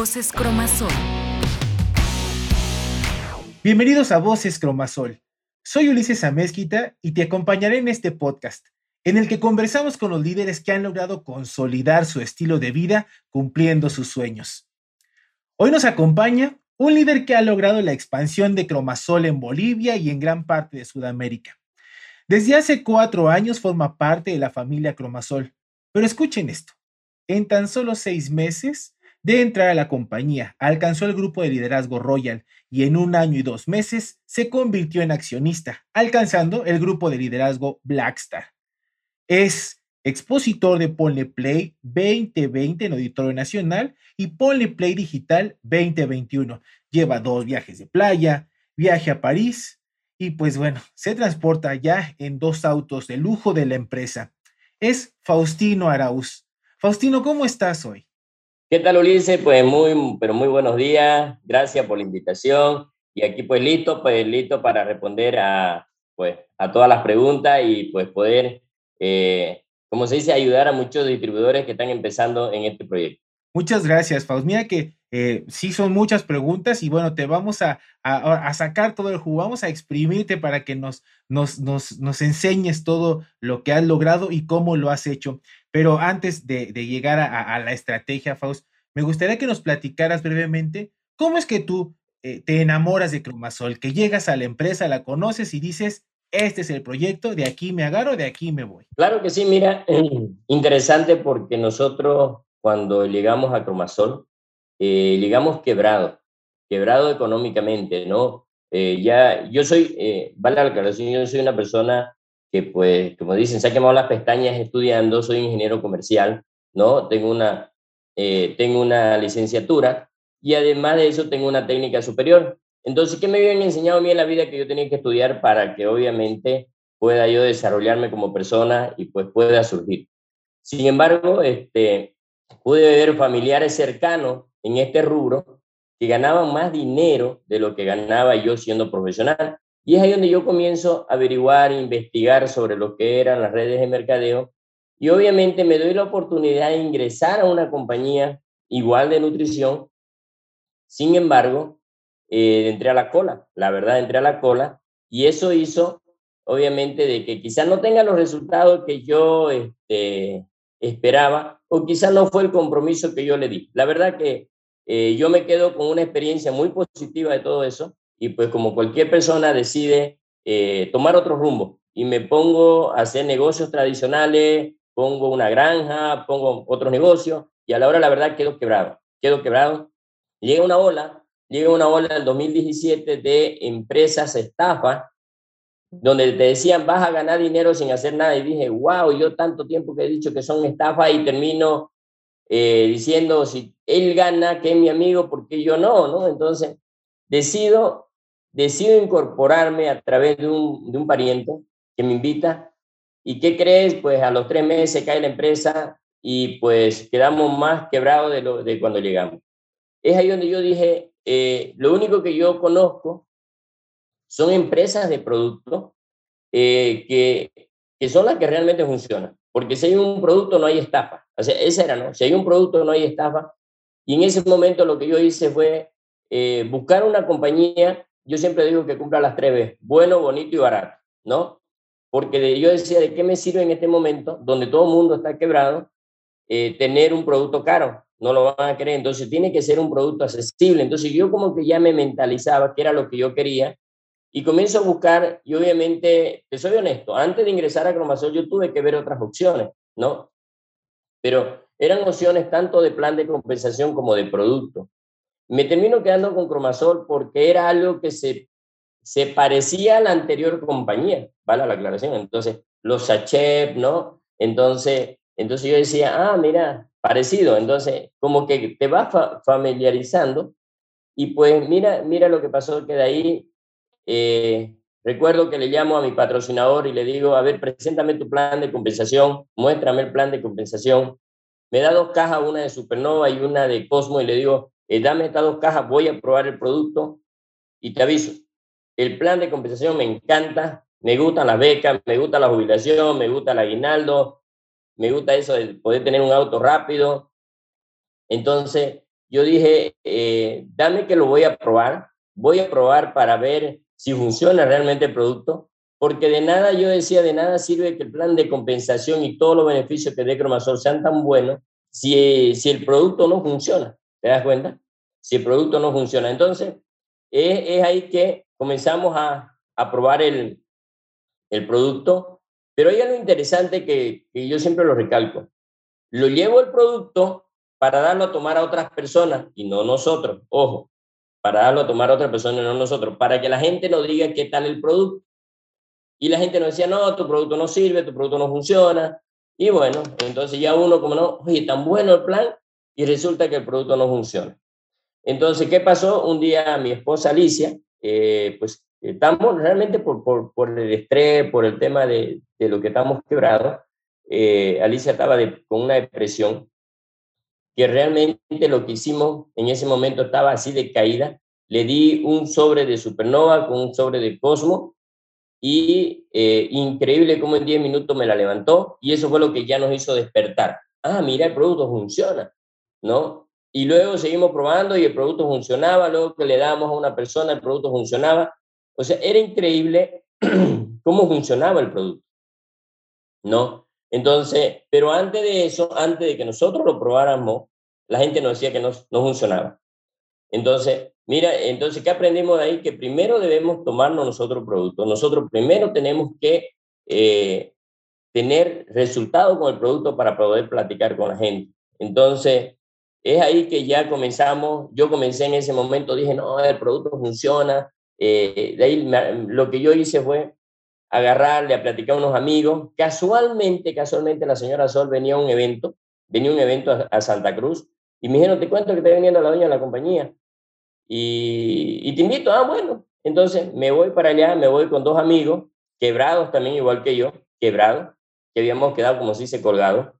Voces Cromasol. Bienvenidos a Voces Cromasol. Soy Ulises Amezquita y te acompañaré en este podcast, en el que conversamos con los líderes que han logrado consolidar su estilo de vida cumpliendo sus sueños. Hoy nos acompaña un líder que ha logrado la expansión de Cromasol en Bolivia y en gran parte de Sudamérica. Desde hace cuatro años forma parte de la familia Cromasol. Pero escuchen esto. En tan solo seis meses de entrar a la compañía, alcanzó el grupo de liderazgo Royal y en un año y dos meses se convirtió en accionista, alcanzando el grupo de liderazgo Blackstar. Es expositor de Ponle Play 2020 en Auditorio Nacional y Ponle Play Digital 2021. Lleva dos viajes de playa, viaje a París y pues bueno, se transporta ya en dos autos de lujo de la empresa. Es Faustino Arauz. Faustino, ¿cómo estás hoy? ¿Qué tal, Ulises? Pues muy, pero muy buenos días. Gracias por la invitación. Y aquí pues listo, pues listo para responder a, pues, a todas las preguntas y pues poder, eh, como se dice, ayudar a muchos distribuidores que están empezando en este proyecto. Muchas gracias, Faust. Mira que eh, sí son muchas preguntas y bueno, te vamos a, a, sacar todo el jugo, vamos a exprimirte para que nos, nos, nos, nos, enseñes todo lo que has logrado y cómo lo has hecho. Pero antes de, de llegar a, a, la estrategia, Faust, me gustaría que nos platicaras brevemente cómo es que tú eh, te enamoras de Cromasol, que llegas a la empresa, la conoces y dices, este es el proyecto, de aquí me agarro, de aquí me voy. Claro que sí, mira, interesante porque nosotros cuando llegamos a Cromasol, eh, llegamos quebrado, quebrado económicamente, ¿no? Eh, ya, yo soy, eh, vale la aclaración, yo soy una persona que, pues, como dicen, se ha quemado las pestañas estudiando, soy ingeniero comercial, ¿no? Tengo una, eh, tengo una licenciatura y además de eso tengo una técnica superior. Entonces, ¿qué me habían enseñado a mí en la vida que yo tenía que estudiar para que obviamente pueda yo desarrollarme como persona y pues pueda surgir? Sin embargo, este, pude ver familiares cercanos en este rubro que ganaban más dinero de lo que ganaba yo siendo profesional. Y es ahí donde yo comienzo a averiguar, investigar sobre lo que eran las redes de mercadeo. Y obviamente me doy la oportunidad de ingresar a una compañía igual de nutrición. Sin embargo, eh, entré a la cola, la verdad, entré a la cola. Y eso hizo, obviamente, de que quizás no tenga los resultados que yo este, esperaba o quizás no fue el compromiso que yo le di. La verdad que eh, yo me quedo con una experiencia muy positiva de todo eso y pues como cualquier persona decide eh, tomar otro rumbo y me pongo a hacer negocios tradicionales, pongo una granja, pongo otro negocio y a la hora la verdad quedo quebrado, quedo quebrado. Llega una ola, llega una ola del 2017 de empresas estafa donde te decían vas a ganar dinero sin hacer nada y dije, wow, yo tanto tiempo que he dicho que son estafas y termino eh, diciendo, si él gana, que es mi amigo, porque yo no? ¿no? Entonces, decido, decido incorporarme a través de un, de un pariente que me invita. ¿Y qué crees? Pues a los tres meses cae la empresa y pues quedamos más quebrados de, lo, de cuando llegamos. Es ahí donde yo dije, eh, lo único que yo conozco son empresas de producto eh, que, que son las que realmente funcionan. Porque si hay un producto, no hay estafa. O era, ¿no? Si hay un producto, no hay estafa. Y en ese momento lo que yo hice fue eh, buscar una compañía, yo siempre digo que cumpla las tres veces, bueno, bonito y barato, ¿no? Porque yo decía, ¿de qué me sirve en este momento, donde todo el mundo está quebrado, eh, tener un producto caro? No lo van a querer, entonces tiene que ser un producto accesible. Entonces yo como que ya me mentalizaba que era lo que yo quería y comienzo a buscar, y obviamente, te soy honesto, antes de ingresar a Cromasol yo tuve que ver otras opciones, ¿no? Pero eran opciones tanto de plan de compensación como de producto. Me termino quedando con Cromasol porque era algo que se, se parecía a la anterior compañía, ¿vale? La aclaración. Entonces, los sachet, ¿no? Entonces, entonces yo decía, ah, mira, parecido. Entonces, como que te vas familiarizando y pues mira, mira lo que pasó que de ahí eh, recuerdo que le llamo a mi patrocinador y le digo, a ver, preséntame tu plan de compensación, muéstrame el plan de compensación. Me da dos cajas, una de Supernova y una de Cosmo, y le digo, eh, dame estas dos cajas, voy a probar el producto y te aviso. El plan de compensación me encanta, me gustan las becas, me gusta la jubilación, me gusta el aguinaldo, me gusta eso de poder tener un auto rápido. Entonces, yo dije, eh, dame que lo voy a probar, voy a probar para ver si funciona realmente el producto, porque de nada, yo decía, de nada sirve que el plan de compensación y todos los beneficios que dé Cromasol sean tan buenos si, si el producto no funciona. ¿Te das cuenta? Si el producto no funciona. Entonces, es, ahí que comenzamos a, a probar el, el producto, pero hay algo interesante que yo siempre lo recalco. Lo llevo el producto para darlo a tomar a otras personas y no nosotros, ojo, para darlo a tomar a otras personas y no nosotros, para que la gente nos diga qué tal el producto. Y la gente nos decía, no, tu producto no sirve, tu producto no funciona. Y bueno, entonces ya uno como no, oye, tan bueno el plan y resulta que el producto no funciona. Entonces, ¿qué pasó? Un día mi esposa Alicia, eh, pues estamos realmente por, por, por, el estrés, por el tema de, de lo que estamos quebrados, eh, Alicia estaba con una depresión que realmente lo que hicimos en ese momento estaba así de caída. Le di un sobre de supernova con un sobre de cosmo y eh, increíble cómo en 10 minutos me la levantó y eso fue lo que ya nos hizo despertar. Ah, mira, el producto funciona, ¿no? Y luego seguimos probando y el producto funcionaba, luego que le damos a una persona, el producto funcionaba. O sea, era increíble cómo funcionaba el producto, ¿no? Entonces, pero antes de eso, antes de que nosotros lo probáramos, la gente nos decía que no, no funcionaba. Entonces, mira, entonces, ¿qué aprendimos de ahí? Que primero debemos tomarnos nosotros productos. Nosotros primero tenemos que eh, tener resultados con el producto para poder platicar con la gente. Entonces, es ahí que ya comenzamos, yo comencé en ese momento, dije, no, el producto funciona. Eh, de ahí lo que yo hice fue agarrarle a platicar a unos amigos. Casualmente, casualmente la señora Sol venía a un evento, venía a un evento a, Santa Cruz y me dijeron, te cuento que está viniendo la dueña de la compañía y, y te invito, ah, bueno. Entonces me voy para allá, me voy con dos amigos, quebrados también, igual que yo, quebrados, que habíamos quedado, como si se colgado.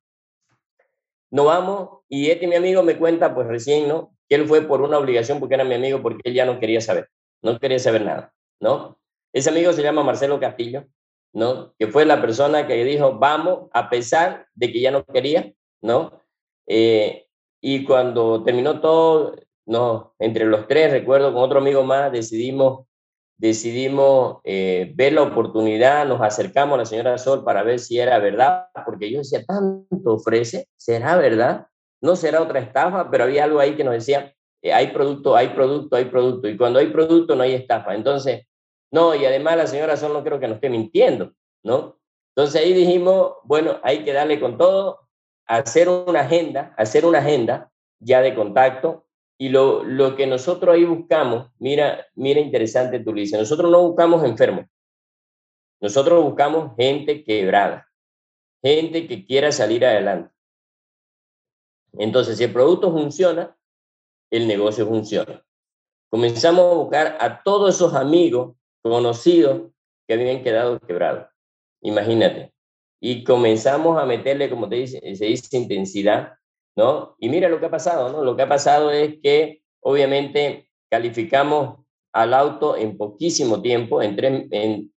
No vamos y este mi amigo me cuenta, pues recién, ¿no? Que él fue por una obligación porque era mi amigo, porque él ya no quería saber, no quería saber nada, ¿no? Ese amigo se llama Marcelo Castillo, ¿no? Que fue la persona que dijo, vamos, a pesar de que ya no quería, ¿no? Eh, y cuando terminó todo, no, entre los tres, recuerdo, con otro amigo más, decidimos, decidimos eh, ver la oportunidad, nos acercamos a la señora Sol para ver si era verdad, porque yo decía, tanto ofrece, ¿será verdad? No será otra estafa, pero había algo ahí que nos decía, eh, hay producto, hay producto, hay producto, y cuando hay producto no hay estafa. Entonces, no, y además la señora Sol no creo que nos esté mintiendo, ¿no? Entonces ahí dijimos, bueno, hay que darle con todo, hacer una agenda, hacer una agenda ya de contacto. Y lo, lo que nosotros ahí buscamos, mira, mira interesante tú dices, nosotros no buscamos enfermos, nosotros buscamos gente quebrada, gente que quiera salir adelante. Entonces, si el producto funciona, el negocio funciona. Comenzamos a buscar a todos esos amigos conocidos que habían quedado quebrados. Imagínate. Y comenzamos a meterle, como te dice, se dice, intensidad, ¿no? Y mira lo que ha pasado, ¿no? Lo que ha pasado es que obviamente calificamos al auto en poquísimo tiempo, en tres,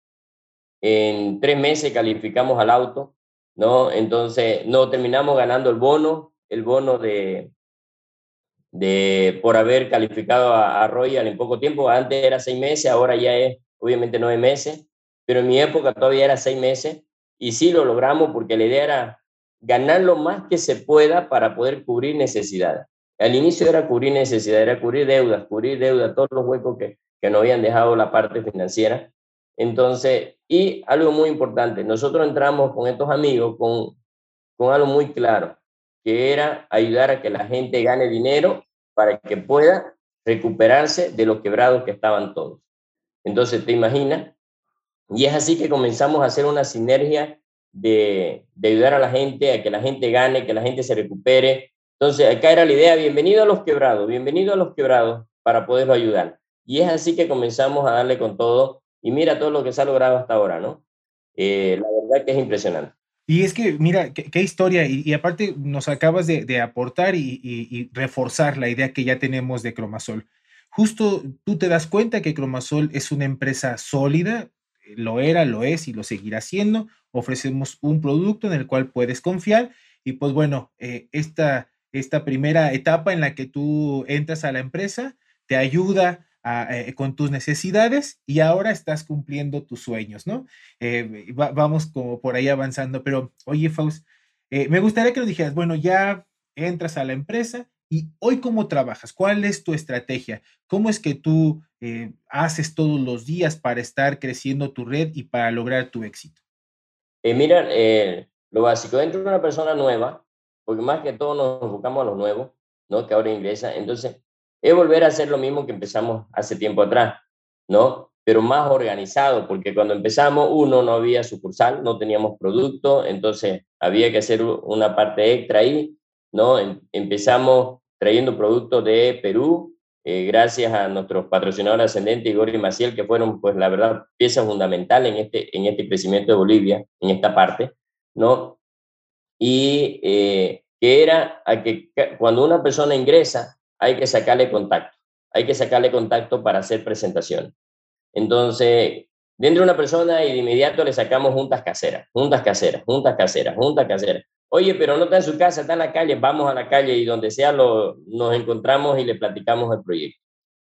en, tres meses calificamos al auto, ¿no? Entonces, no terminamos ganando el bono, el bono de, de por haber calificado a, a Royal en poco tiempo. Antes era seis meses, ahora ya es obviamente nueve meses, pero en mi época todavía era seis meses y sí lo logramos porque la idea era ganar lo más que se pueda para poder cubrir necesidades. Al inicio era cubrir necesidades, era cubrir deudas, cubrir deudas, todos los huecos que, que nos habían dejado la parte financiera. Entonces, y algo muy importante, nosotros entramos con estos amigos con, con algo muy claro, que era ayudar a que la gente gane dinero para que pueda recuperarse de los quebrados que estaban todos. Entonces, ¿te imaginas? Y es así que comenzamos a hacer una sinergia de, ayudar a la gente, a que la gente gane, que la gente se recupere. Entonces, acá era la idea, bienvenido a los quebrados, bienvenido a los quebrados para poderlo ayudar. Y es así que comenzamos a darle con todo. Y mira todo lo que se ha logrado hasta ahora, ¿no? Eh, la verdad que es impresionante. Y es que, mira, qué, historia, y, aparte nos acabas de, aportar y, reforzar la idea que ya tenemos de Cromasol justo tú te das cuenta que Cromasol es una empresa sólida, lo era, lo es y lo seguirá siendo. Ofrecemos un producto en el cual puedes confiar y pues bueno, eh, esta, esta primera etapa en la que tú entras a la empresa, te ayuda eh, con tus necesidades y ahora estás cumpliendo tus sueños, ¿no? Eh, vamos como por ahí avanzando, pero oye, Faust, eh, me gustaría que nos dijeras, bueno, ya entras a la empresa y hoy cómo trabajas, cuál es tu estrategia, cómo es que tú haces todos los días para estar creciendo tu red y para lograr tu éxito. mira, lo básico, dentro de una persona nueva, porque más que todo nos buscamos a los nuevos, ¿no? Que ahora ingresa, entonces es volver a hacer lo mismo que empezamos hace tiempo atrás, ¿no? Pero más organizado, porque cuando empezamos, uno, no había sucursal, no teníamos producto, entonces había que hacer una parte extra ahí, ¿no? Em, empezamos trayendo productos de Perú, eh, gracias a nuestros patrocinadores ascendentes, Igor y Maciel, que fueron, pues, la verdad, piezas fundamentales en este, en este crecimiento de Bolivia, en esta parte, ¿no? Y eh, que era a que cuando una persona ingresa, hay que sacarle contacto, hay que sacarle contacto para hacer presentación. Entonces, dentro de una persona y de inmediato le sacamos juntas caseras, juntas caseras, juntas caseras, juntas caseras. Oye, pero no está en su casa, está en la calle, vamos a la calle y donde sea lo, nos encontramos y le platicamos el proyecto,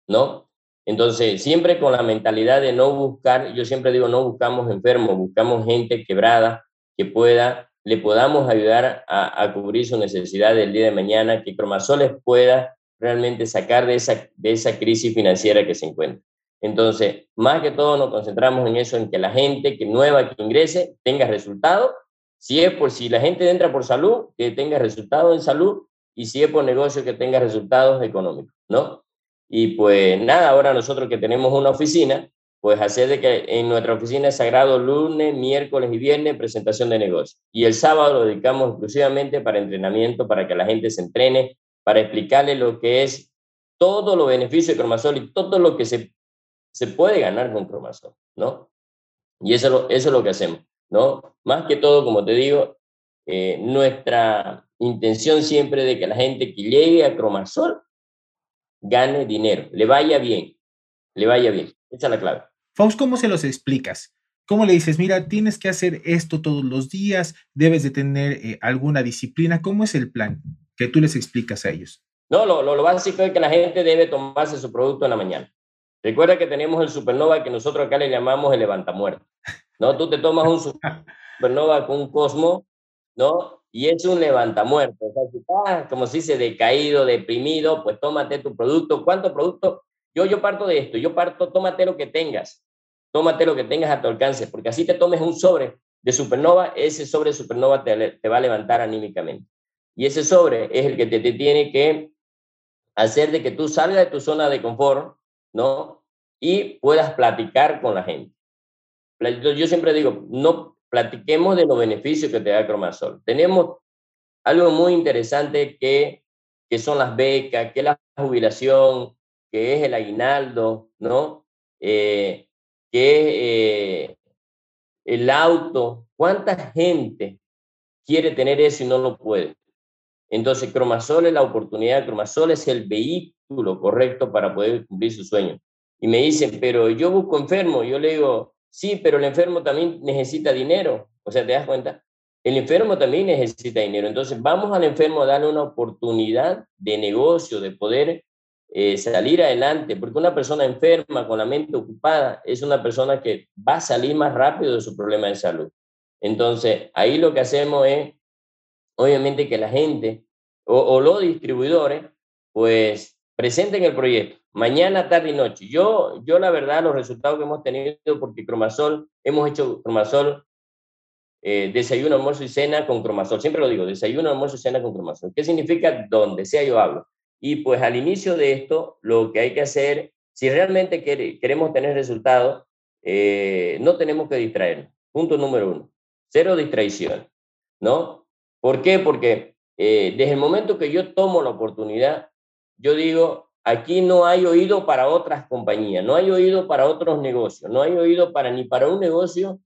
¿no? Entonces, siempre con la mentalidad de no buscar, yo siempre digo, no buscamos enfermos, buscamos gente quebrada que pueda, le podamos ayudar a, cubrir su necesidad del día de mañana, que Cromasoles pueda realmente sacar de esa, de esa crisis financiera que se encuentra. Entonces, más que todo nos concentramos en eso, en que la gente que nueva que ingrese tenga resultados. Si es por si la gente entra por salud, que tenga resultados en salud, y si es por negocio, que tenga resultados económicos, ¿no? Y pues nada, ahora nosotros que tenemos una oficina, pues hacer de que en nuestra oficina es sagrado lunes, miércoles y viernes presentación de negocio. Y el sábado lo dedicamos exclusivamente para entrenamiento, para que la gente se entrene, para explicarle lo que es todo lo beneficio de Cromasol y todo lo que se, se puede ganar con Cromasol, ¿no? Y eso es lo que hacemos, ¿no? Más que todo, como te digo, eh, nuestra intención siempre de que la gente que llegue a Cromasol gane dinero, le vaya bien, le vaya bien. Esa es la clave. Faust, ¿cómo se los explicas? ¿Cómo le dices, mira, tienes que hacer esto todos los días, debes de tener eh, alguna disciplina? ¿Cómo es el plan? que tú les explicas a ellos? No, lo, lo, básico es que la gente debe tomarse su producto en la mañana. Recuerda que tenemos el supernova que nosotros acá le llamamos el levantamuerto. ¿No? Tú te tomas un supernova con un cosmo, ¿no? Y es un levantamuerto. O sea, si estás, como se dice, decaído, deprimido, pues tómate tu producto. ¿Cuánto producto? Yo, yo parto de esto. Yo parto, tómate lo que tengas. Tómate lo que tengas a tu alcance, porque así te tomes un sobre de supernova, ese sobre de supernova te, te va a levantar anímicamente. Y ese sobre es el que te, tiene que hacer de que tú salgas de tu zona de confort, ¿no? Y puedas platicar con la gente. Yo siempre digo, no platiquemos de los beneficios que te da Cromasol. Tenemos algo muy interesante que, que son las becas, que la jubilación, que es el aguinaldo, ¿no? Eh, que es eh, el auto. ¿Cuánta gente quiere tener eso y no lo puede? Entonces, Cromasol es la oportunidad, Cromasol es el vehículo correcto para poder cumplir su sueño. Y me dicen, pero yo busco enfermo. Yo le digo, sí, pero el enfermo también necesita dinero. O sea, ¿te das cuenta? El enfermo también necesita dinero. Entonces, vamos al enfermo a darle una oportunidad de negocio, de poder eh, salir adelante, porque una persona enferma con la mente ocupada es una persona que va a salir más rápido de su problema de salud. Entonces, ahí lo que hacemos es obviamente que la gente o, los distribuidores, pues presenten el proyecto mañana, tarde y noche. Yo, yo la verdad, los resultados que hemos tenido, porque Cromasol, hemos hecho Cromasol eh, desayuno, almuerzo y cena con Cromasol. Siempre lo digo, desayuno, almuerzo y cena con Cromasol. ¿Qué significa? Donde sea yo hablo. Y pues al inicio de esto, lo que hay que hacer, si realmente queremos tener resultados, eh, no tenemos que distraernos. Punto número uno. Cero distracción, ¿no? ¿Por qué? Porque eh, desde el momento que yo tomo la oportunidad, yo digo, aquí no hay oído para otras compañías, no hay oído para otros negocios, no hay oído para ni para un negocio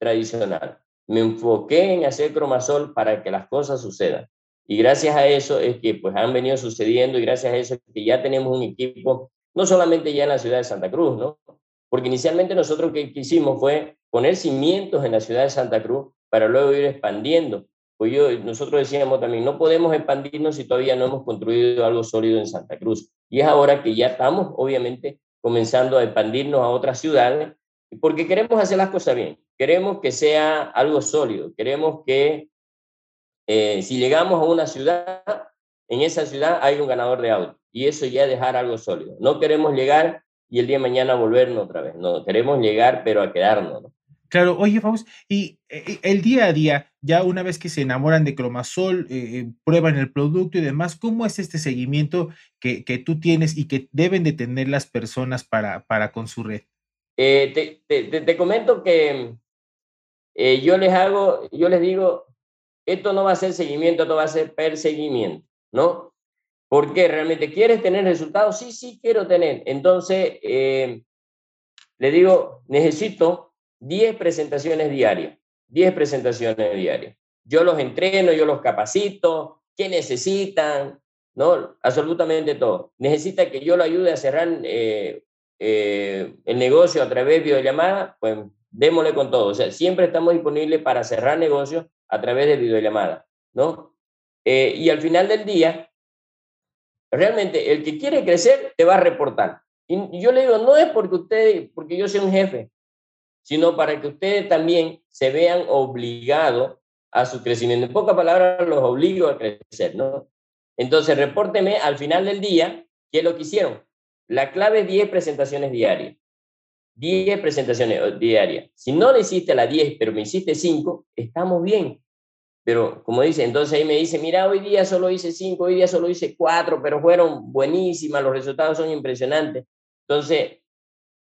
tradicional. Me enfoqué en hacer cromasol para que las cosas sucedan. Y gracias a eso es que pues han venido sucediendo y gracias a eso es que ya tenemos un equipo, no solamente ya en la ciudad de Santa Cruz, ¿no? Porque inicialmente nosotros lo que quisimos fue poner cimientos en la ciudad de Santa Cruz para luego ir expandiendo pues yo, nosotros decíamos también, no podemos expandirnos si todavía no hemos construido algo sólido en Santa Cruz. Y es ahora que ya estamos, obviamente, comenzando a expandirnos a otras ciudades, porque queremos hacer las cosas bien, queremos que sea algo sólido, queremos que eh, si llegamos a una ciudad, en esa ciudad hay un ganador de auto, y eso ya dejar algo sólido. No queremos llegar y el día de mañana volvernos otra vez, no, queremos llegar pero a quedarnos. ¿no? Claro, oye, Faust, y eh, el día a día, ya una vez que se enamoran de Cromasol, eh, eh, prueban el producto y demás, ¿cómo es este seguimiento que, tú tienes y que deben de tener las personas para, para con su red? te, comento que yo les hago, yo les digo, esto no va a ser seguimiento, esto va a ser perseguimiento, ¿no? Porque realmente quieres tener resultados, sí, sí quiero tener. Entonces, le digo, necesito 10 presentaciones diarias, 10 presentaciones diarias. Yo los entreno, yo los capacito, ¿qué necesitan? ¿No? Absolutamente todo. Necesita que yo lo ayude a cerrar eh, eh, el negocio a través de videollamada, pues démosle con todo. O sea, siempre estamos disponibles para cerrar negocios a través de videollamada, ¿no? Eh, y al final del día, realmente el que quiere crecer te va a reportar. Y yo le digo, no es porque usted, porque yo sea un jefe, sino para que ustedes también se vean obligados a su crecimiento. En pocas palabras, los obligo a crecer, ¿no? Entonces, repórteme al final del día qué es lo que hicieron. La clave es 10 presentaciones diarias. 10 presentaciones eh, diarias. Si no le hiciste las 10, pero me hiciste 5, estamos bien. Pero como dice, entonces ahí me dice, mira, hoy día solo hice 5, hoy día solo hice 4, pero fueron buenísimas, los resultados son impresionantes. Entonces,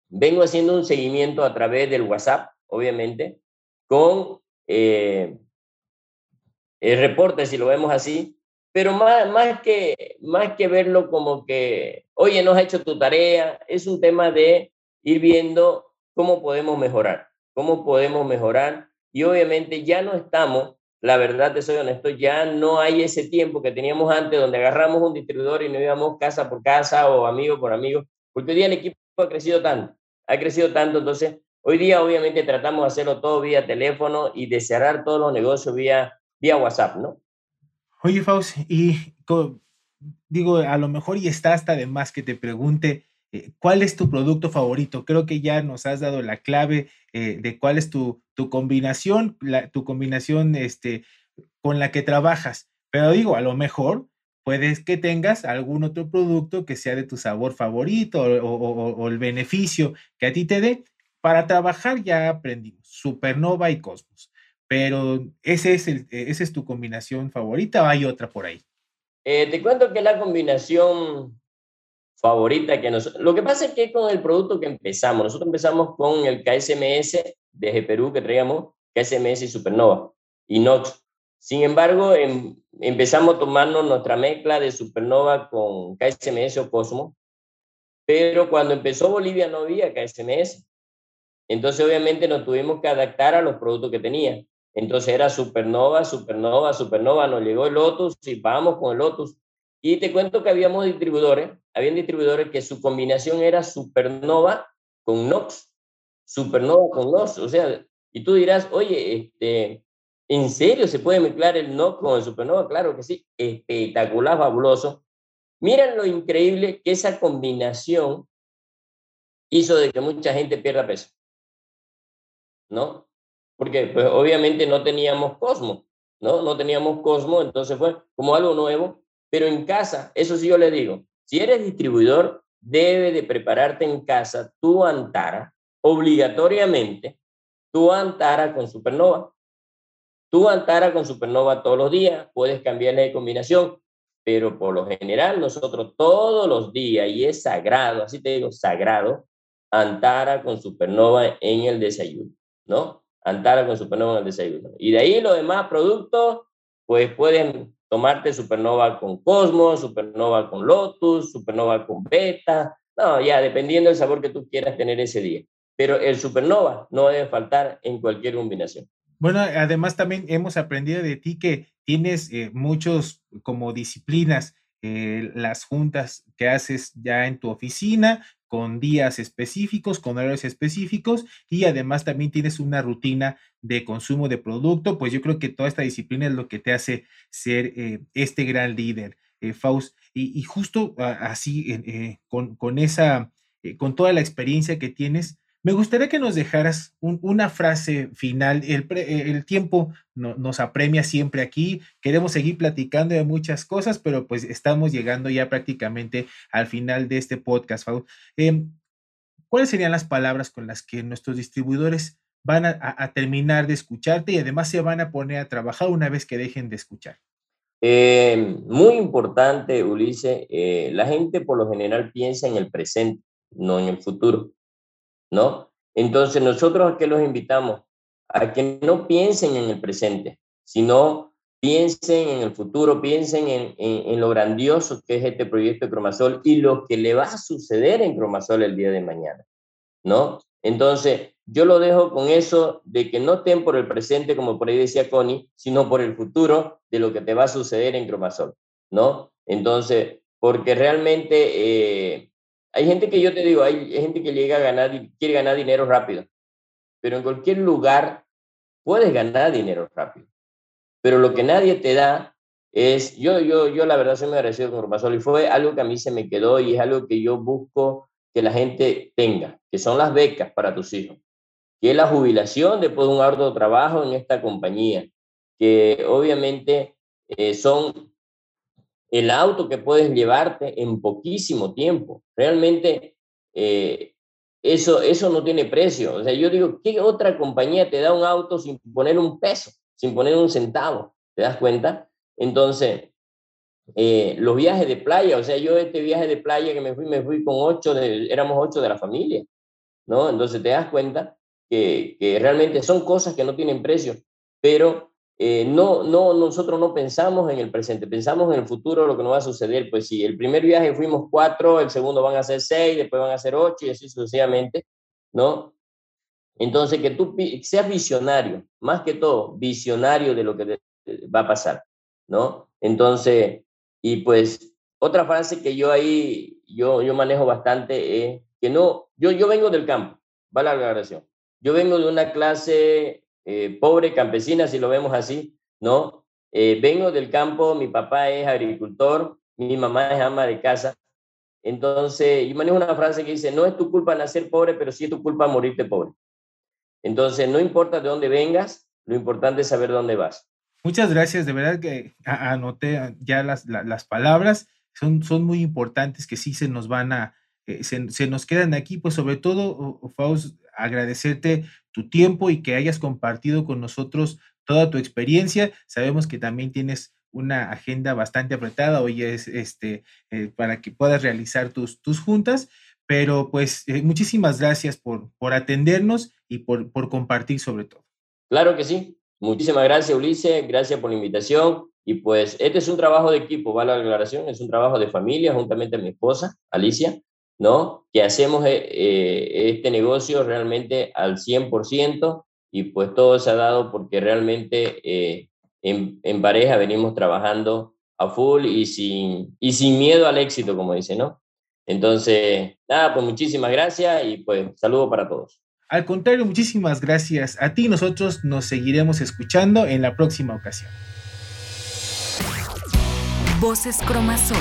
vengo haciendo un seguimiento a través del WhatsApp, obviamente, con eh, el reporte, si lo vemos así, pero más, más, que, más que verlo como que, oye, no has hecho tu tarea, es un tema de ir viendo cómo podemos mejorar, cómo podemos mejorar. Y obviamente ya no estamos, la verdad te soy honesto, ya no hay ese tiempo que teníamos antes donde agarramos un distribuidor y nos íbamos casa por casa o amigo por amigo, porque hoy día el equipo ha crecido tanto, ha crecido tanto, entonces hoy día obviamente tratamos de hacerlo todo vía teléfono y de cerrar todos los negocios vía, vía WhatsApp, ¿no? Oye, Faust, y digo, a lo mejor y está hasta de más que te pregunte, eh, ¿cuál es tu producto favorito? Creo que ya nos has dado la clave eh, de cuál es tu, tu combinación, tu combinación este, con la que trabajas. Pero digo, a lo mejor puedes que tengas algún otro producto que sea de tu sabor favorito o, el beneficio que a ti te dé. Para trabajar ya aprendimos Supernova y Cosmos, pero ese es el, esa es tu combinación favorita o hay otra por ahí. Eh, te cuento que la combinación favorita que nos... Lo que pasa es que con el producto que empezamos, nosotros empezamos con el KSMS de Perú que traíamos, KSMS y Supernova, Inox. Sin embargo, em, empezamos a tomarnos nuestra mezcla de supernova con KSMS o Cosmo, pero cuando empezó Bolivia no había KSMS. Entonces, obviamente, nos tuvimos que adaptar a los productos que tenía. Entonces era supernova, supernova, supernova, nos llegó el Lotus y vamos con el Lotus. Y te cuento que habíamos distribuidores, habían distribuidores que su combinación era supernova con NOx, supernova con NOx. O sea, y tú dirás, oye, este, ¿En serio se puede mezclar el NOx con el supernova? Claro que sí, espectacular, fabuloso. Miren lo increíble que esa combinación hizo de que mucha gente pierda peso. ¿No? Porque pues obviamente no teníamos Cosmo, ¿no? No teníamos Cosmo, entonces fue como algo nuevo, pero en casa, eso sí yo le digo, si eres distribuidor, debe de prepararte en casa tu Antara, obligatoriamente, tu Antara con Supernova. Tú Antara con Supernova todos los días, puedes cambiarle de combinación, pero por lo general nosotros todos los días, y es sagrado, así te digo, sagrado, Antara con Supernova en el desayuno, ¿no? Antara con Supernova en el desayuno. Y de ahí los demás productos, pues pueden tomarte Supernova con Cosmos, Supernova con Lotus, Supernova con Beta, no, ya dependiendo del sabor que tú quieras tener ese día. Pero el Supernova no debe faltar en cualquier combinación. Bueno, además también hemos aprendido de ti que tienes eh, muchos como disciplinas, eh, las juntas que haces ya en tu oficina, con días específicos, con horarios específicos y además también tienes una rutina de consumo de producto, pues yo creo que toda esta disciplina es lo que te hace ser eh, este gran líder, Faust. Y, justo así, eh, con, con, esa, con toda la experiencia que tienes, me gustaría que nos dejaras una frase final. El, el tiempo nos apremia siempre aquí. Queremos seguir platicando de muchas cosas, pero pues estamos llegando ya prácticamente al final de este podcast. Em, ¿Cuáles serían las palabras con las que nuestros distribuidores van a, terminar de escucharte y además se van a poner a trabajar una vez que dejen de escuchar? Em, muy importante, Ulises, eh, la gente por lo general piensa en el presente, no en el futuro. ¿No? Entonces nosotros a qué los invitamos? A que no piensen en el presente, sino piensen en el futuro, piensen en, en, lo grandioso que es este proyecto de Cromasol y lo que le va a suceder en Cromasol el día de mañana, ¿no? Entonces, yo lo dejo con eso de que no estén por el presente, como por ahí decía Connie, sino por el futuro de lo que te va a suceder en Cromasol, ¿no? Entonces, porque realmente eh, hay gente que yo te digo, hay gente que llega a ganar, quiere ganar dinero rápido, pero en cualquier lugar puedes ganar dinero rápido. Pero lo que nadie te da es, yo, yo, yo la verdad soy muy agradecido con Urmasol y fue algo que a mí se me quedó y es algo que yo busco que la gente tenga, que son las becas para tus hijos, que es la jubilación después de un arduo trabajo en esta compañía, que obviamente eh, son el auto que puedes llevarte en poquísimo tiempo. Realmente eh, eso, eso no tiene precio. O sea, yo digo, ¿qué otra compañía te da un auto sin poner un peso, sin poner un centavo? ¿Te das cuenta? Entonces, eh, los viajes de playa, o sea, yo este viaje de playa que me fui, me fui con ocho, de, éramos ocho de la familia, ¿no? Entonces te das cuenta que, que realmente son cosas que no tienen precio, pero eh, no, no, nosotros no pensamos en el presente, pensamos en el futuro, lo que nos va a suceder. Pues si el primer viaje fuimos cuatro, el segundo van a ser seis, después van a ser ocho y así sucesivamente, ¿no? Entonces, que tú seas visionario, más que todo, visionario de lo que va a pasar, ¿no? Entonces, y pues otra frase que yo ahí, yo, yo manejo bastante es que no, yo, yo vengo del campo, va la aclaración. Yo vengo de una clase eh, pobre campesina, si lo vemos así, ¿no? Eh, vengo del campo, mi papá es agricultor, mi mamá es ama de casa. Entonces, yo manejo una frase que dice, no es tu culpa nacer pobre, pero sí es tu culpa morirte pobre. Entonces, no importa de dónde vengas, lo importante es saber dónde vas. Muchas gracias, de verdad que anoté ya las, las, palabras, son, son muy importantes que sí se nos van a, eh, se, nos quedan aquí, pues sobre todo, Faust, agradecerte tu tiempo y que hayas compartido con nosotros toda tu experiencia. Sabemos que también tienes una agenda bastante apretada hoy es este eh, para que puedas realizar tus, tus juntas, pero pues eh, muchísimas gracias por, por atendernos y por, por compartir sobre todo. Claro que sí. Muchísimas gracias, Ulises. Gracias por la invitación. Y pues este es un trabajo de equipo, vale la aclaración, es un trabajo de familia juntamente a mi esposa, Alicia. ¿No? Que hacemos eh, este negocio realmente al 100% y pues todo se ha dado porque realmente eh, en, en, pareja venimos trabajando a full y sin, y sin miedo al éxito, como dice, ¿no? Entonces, nada, pues muchísimas gracias y pues saludo para todos. Al contrario, muchísimas gracias a ti. Nosotros nos seguiremos escuchando en la próxima ocasión. Voces Cromazón